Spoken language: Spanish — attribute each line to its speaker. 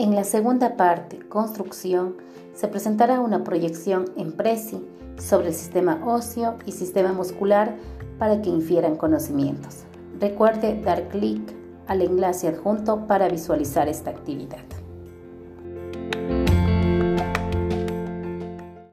Speaker 1: En la segunda parte, construcción, se presentará una proyección en Prezi sobre el sistema óseo y sistema muscular para que infieran conocimientos. Recuerde dar clic al enlace adjunto para visualizar esta actividad.